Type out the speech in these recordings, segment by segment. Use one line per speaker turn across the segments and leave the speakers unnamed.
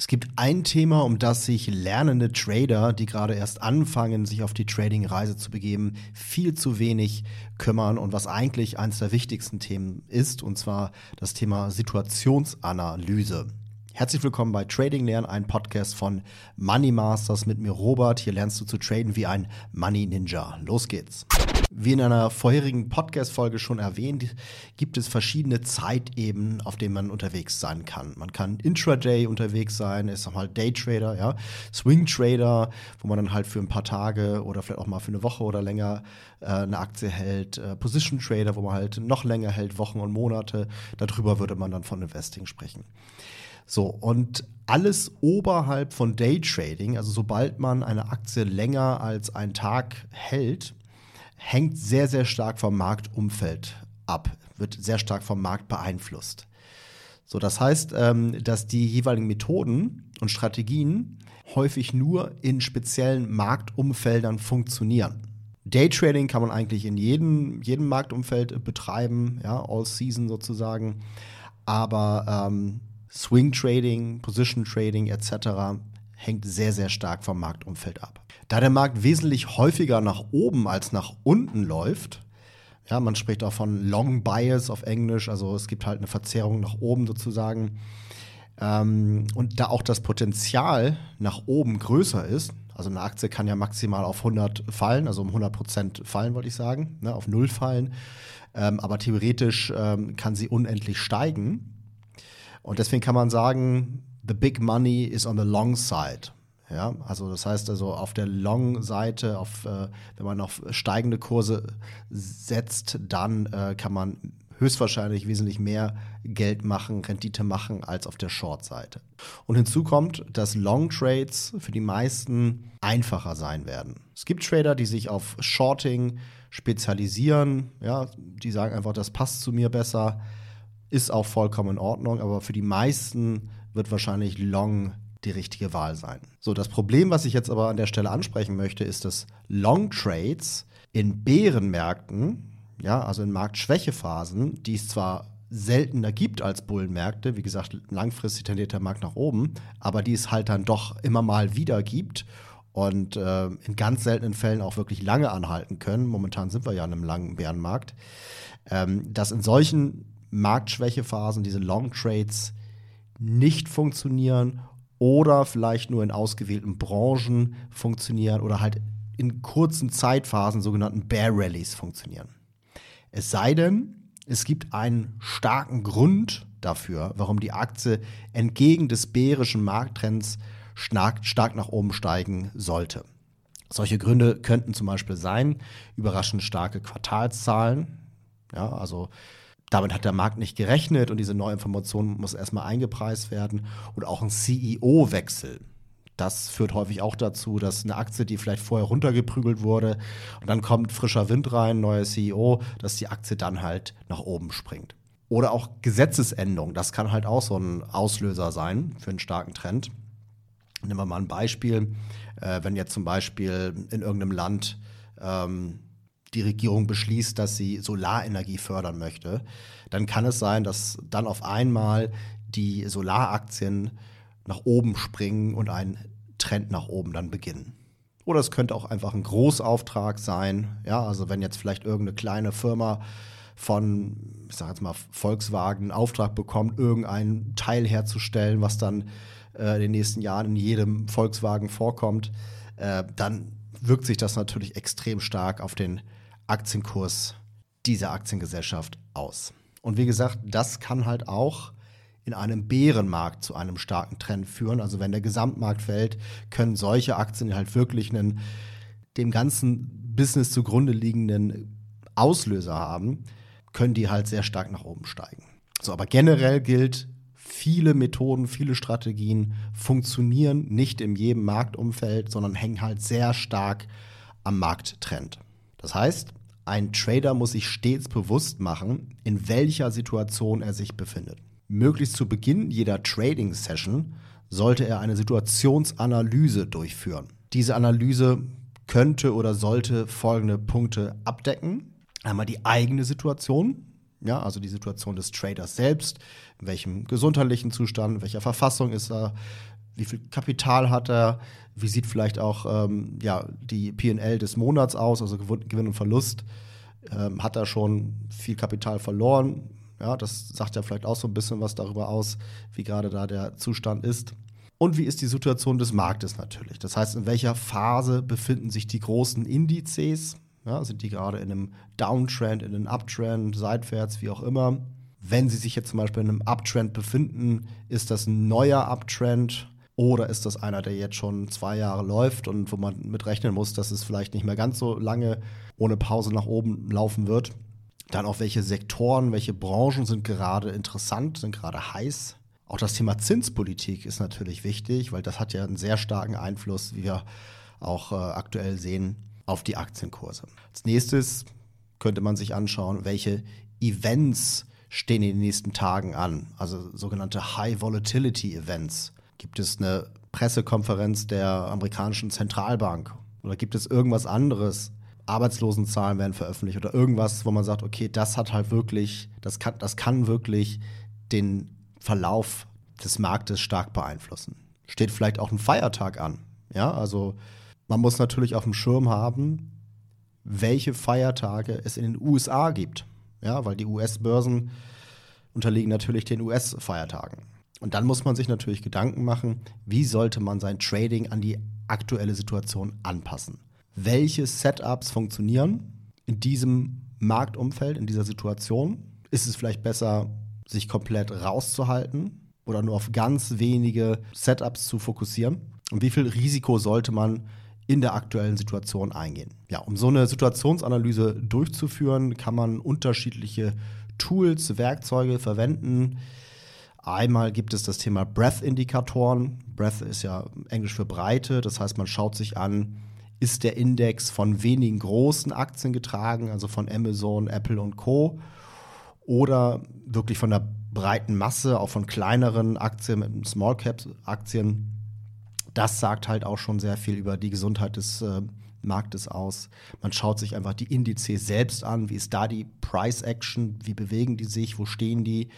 Es gibt ein Thema, um das sich lernende Trader, die gerade erst anfangen, sich auf die Trading-Reise zu begeben, viel zu wenig kümmern und was eigentlich eines der wichtigsten Themen ist, und zwar das Thema Situationsanalyse. Herzlich willkommen bei Trading Lernen, ein Podcast von Money Masters mit mir Robert. Hier lernst du zu traden wie ein Money Ninja. Los geht's. Wie in einer vorherigen Podcast-Folge schon erwähnt, gibt es verschiedene Zeitebenen, auf denen man unterwegs sein kann. Man kann Intraday unterwegs sein, ist nochmal Daytrader, ja, Swing Trader, wo man dann halt für ein paar Tage oder vielleicht auch mal für eine Woche oder länger äh, eine Aktie hält, äh, Position Trader, wo man halt noch länger hält, Wochen und Monate. Darüber würde man dann von Investing sprechen. So, und alles oberhalb von Daytrading, also sobald man eine Aktie länger als einen Tag hält, hängt sehr, sehr stark vom Marktumfeld ab, wird sehr stark vom Markt beeinflusst. So, das heißt, ähm, dass die jeweiligen Methoden und Strategien häufig nur in speziellen Marktumfeldern funktionieren. Daytrading kann man eigentlich in jedem, jedem Marktumfeld betreiben, ja, all season sozusagen. Aber ähm, Swing Trading, Position Trading etc. hängt sehr, sehr stark vom Marktumfeld ab. Da der Markt wesentlich häufiger nach oben als nach unten läuft, ja, man spricht auch von Long Bias auf Englisch, also es gibt halt eine Verzerrung nach oben sozusagen. Ähm, und da auch das Potenzial nach oben größer ist, also eine Aktie kann ja maximal auf 100 fallen, also um 100 Prozent fallen, wollte ich sagen, ne, auf null fallen. Ähm, aber theoretisch ähm, kann sie unendlich steigen. Und deswegen kann man sagen, the big money is on the long side. Ja, also das heißt also auf der Long-Seite, auf, äh, wenn man auf steigende Kurse setzt, dann äh, kann man höchstwahrscheinlich wesentlich mehr Geld machen, Rendite machen als auf der Short-Seite. Und hinzu kommt, dass Long-Trades für die meisten einfacher sein werden. Es gibt Trader, die sich auf Shorting spezialisieren, ja, die sagen einfach, das passt zu mir besser ist auch vollkommen in Ordnung, aber für die meisten wird wahrscheinlich Long die richtige Wahl sein. So, das Problem, was ich jetzt aber an der Stelle ansprechen möchte, ist, dass Long Trades in Bärenmärkten, ja, also in Marktschwächephasen, die es zwar seltener gibt als Bullenmärkte, wie gesagt, langfristig tendiert der Markt nach oben, aber die es halt dann doch immer mal wieder gibt und äh, in ganz seltenen Fällen auch wirklich lange anhalten können. Momentan sind wir ja in einem langen Bärenmarkt. Ähm, dass in solchen Marktschwächephasen, diese Long Trades nicht funktionieren oder vielleicht nur in ausgewählten Branchen funktionieren oder halt in kurzen Zeitphasen, sogenannten Bear Rallies, funktionieren. Es sei denn, es gibt einen starken Grund dafür, warum die Aktie entgegen des bärischen Markttrends stark, nach oben steigen sollte. Solche Gründe könnten zum Beispiel sein, überraschend starke Quartalszahlen, ja, also damit hat der Markt nicht gerechnet und diese neue Information muss erstmal eingepreist werden. Und auch ein CEO-Wechsel. Das führt häufig auch dazu, dass eine Aktie, die vielleicht vorher runtergeprügelt wurde, und dann kommt frischer Wind rein, neuer CEO, dass die Aktie dann halt nach oben springt. Oder auch Gesetzesänderung, das kann halt auch so ein Auslöser sein für einen starken Trend. Nehmen wir mal ein Beispiel. Äh, wenn jetzt zum Beispiel in irgendeinem Land ähm, die Regierung beschließt, dass sie Solarenergie fördern möchte, dann kann es sein, dass dann auf einmal die Solaraktien nach oben springen und ein Trend nach oben dann beginnen. Oder es könnte auch einfach ein Großauftrag sein. Ja, also wenn jetzt vielleicht irgendeine kleine Firma von, ich sage jetzt mal, Volkswagen einen Auftrag bekommt, irgendein Teil herzustellen, was dann äh, in den nächsten Jahren in jedem Volkswagen vorkommt, äh, dann wirkt sich das natürlich extrem stark auf den Aktienkurs dieser Aktiengesellschaft aus. Und wie gesagt, das kann halt auch in einem Bärenmarkt zu einem starken Trend führen. Also wenn der Gesamtmarkt fällt, können solche Aktien halt wirklich einen dem ganzen Business zugrunde liegenden Auslöser haben, können die halt sehr stark nach oben steigen. So, aber generell gilt, viele Methoden, viele Strategien funktionieren nicht in jedem Marktumfeld, sondern hängen halt sehr stark am Markttrend. Das heißt, ein Trader muss sich stets bewusst machen, in welcher Situation er sich befindet. Möglichst zu Beginn jeder Trading-Session sollte er eine Situationsanalyse durchführen. Diese Analyse könnte oder sollte folgende Punkte abdecken. Einmal die eigene Situation, ja, also die Situation des Traders selbst, in welchem gesundheitlichen Zustand, in welcher Verfassung ist er, wie viel Kapital hat er, wie sieht vielleicht auch ähm, ja, die PL des Monats aus, also Gewinn und Verlust. Ähm, hat er schon viel Kapital verloren? Ja, das sagt ja vielleicht auch so ein bisschen was darüber aus, wie gerade da der Zustand ist. Und wie ist die Situation des Marktes natürlich? Das heißt, in welcher Phase befinden sich die großen Indizes? Ja, sind die gerade in einem Downtrend, in einem Uptrend, seitwärts, wie auch immer? Wenn sie sich jetzt zum Beispiel in einem Uptrend befinden, ist das ein neuer Uptrend oder ist das einer, der jetzt schon zwei Jahre läuft und wo man mit rechnen muss, dass es vielleicht nicht mehr ganz so lange ohne Pause nach oben laufen wird? Dann auch welche Sektoren, welche Branchen sind gerade interessant, sind gerade heiß? Auch das Thema Zinspolitik ist natürlich wichtig, weil das hat ja einen sehr starken Einfluss, wie wir auch äh, aktuell sehen, auf die Aktienkurse. Als nächstes könnte man sich anschauen, welche Events stehen in den nächsten Tagen an, also sogenannte High Volatility Events. Gibt es eine Pressekonferenz der amerikanischen Zentralbank oder gibt es irgendwas anderes? Arbeitslosenzahlen werden veröffentlicht oder irgendwas, wo man sagt, okay, das hat halt wirklich, das kann, das kann wirklich den Verlauf des Marktes stark beeinflussen. Steht vielleicht auch ein Feiertag an. Ja, also man muss natürlich auf dem Schirm haben, welche Feiertage es in den USA gibt. Ja, weil die US-Börsen unterliegen natürlich den US-Feiertagen. Und dann muss man sich natürlich Gedanken machen, wie sollte man sein Trading an die aktuelle Situation anpassen. Welche Setups funktionieren in diesem Marktumfeld, in dieser Situation? Ist es vielleicht besser, sich komplett rauszuhalten oder nur auf ganz wenige Setups zu fokussieren? Und wie viel Risiko sollte man in der aktuellen Situation eingehen? Ja, um so eine Situationsanalyse durchzuführen, kann man unterschiedliche Tools, Werkzeuge verwenden. Einmal gibt es das Thema Breath-Indikatoren. Breath ist ja Englisch für Breite, das heißt, man schaut sich an, ist der Index von wenigen großen Aktien getragen, also von Amazon, Apple und Co. Oder wirklich von der breiten Masse, auch von kleineren Aktien, Small Cap Aktien. Das sagt halt auch schon sehr viel über die Gesundheit des äh, Marktes aus. Man schaut sich einfach die Indizes selbst an. Wie ist da die Price Action? Wie bewegen die sich? Wo stehen die?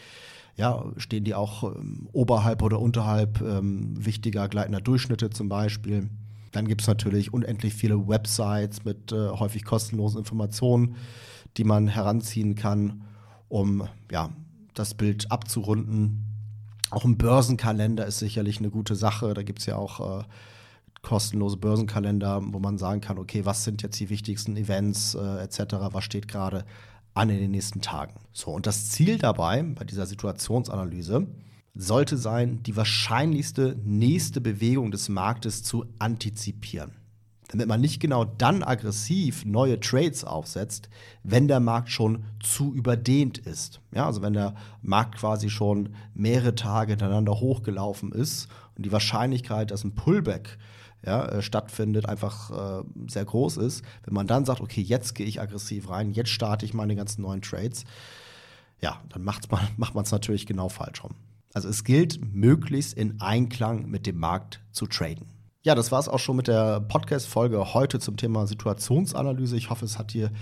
Ja, stehen die auch ähm, oberhalb oder unterhalb ähm, wichtiger gleitender Durchschnitte zum Beispiel. Dann gibt es natürlich unendlich viele Websites mit äh, häufig kostenlosen Informationen, die man heranziehen kann, um ja, das Bild abzurunden. Auch ein Börsenkalender ist sicherlich eine gute Sache. Da gibt es ja auch äh, kostenlose Börsenkalender, wo man sagen kann, okay, was sind jetzt die wichtigsten Events äh, etc., was steht gerade an in den nächsten Tagen. So, und das Ziel dabei, bei dieser Situationsanalyse, sollte sein, die wahrscheinlichste nächste Bewegung des Marktes zu antizipieren. Damit man nicht genau dann aggressiv neue Trades aufsetzt, wenn der Markt schon zu überdehnt ist. Ja, also wenn der Markt quasi schon mehrere Tage hintereinander hochgelaufen ist und die Wahrscheinlichkeit, dass ein Pullback ja, äh, stattfindet, einfach äh, sehr groß ist. Wenn man dann sagt, okay, jetzt gehe ich aggressiv rein, jetzt starte ich meine ganzen neuen Trades, ja, dann macht man es natürlich genau falsch rum. Also es gilt, möglichst in Einklang mit dem Markt zu traden. Ja, das war es auch schon mit der Podcast-Folge heute zum Thema Situationsanalyse. Ich hoffe, es hat dir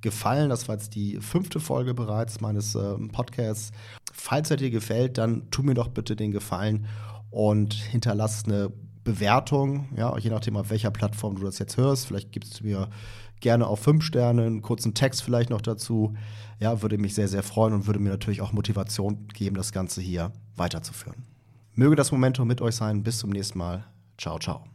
gefallen. Das war jetzt die fünfte Folge bereits meines äh, Podcasts. Falls er dir gefällt, dann tu mir doch bitte den Gefallen und hinterlass eine Bewertung, ja, je nachdem, auf welcher Plattform du das jetzt hörst. Vielleicht gibst du mir gerne auf fünf Sterne, einen kurzen Text vielleicht noch dazu. Ja, würde mich sehr, sehr freuen und würde mir natürlich auch Motivation geben, das Ganze hier weiterzuführen. Möge das Momentum mit euch sein. Bis zum nächsten Mal. Ciao, ciao.